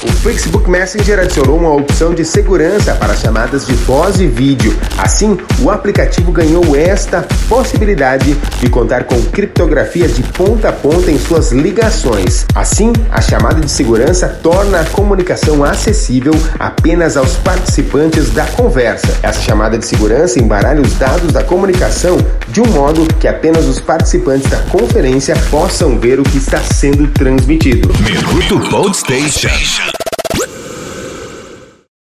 O Facebook Messenger adicionou uma opção de segurança para chamadas de voz e vídeo. Assim, o aplicativo ganhou esta possibilidade de contar com criptografia de ponta a ponta em suas ligações. Assim, a chamada de segurança torna a comunicação acessível apenas aos participantes da conversa. Essa chamada de segurança embaralha os dados da comunicação de um modo que apenas os participantes da conferência possam ver o que está sendo transmitido. Minuto Station.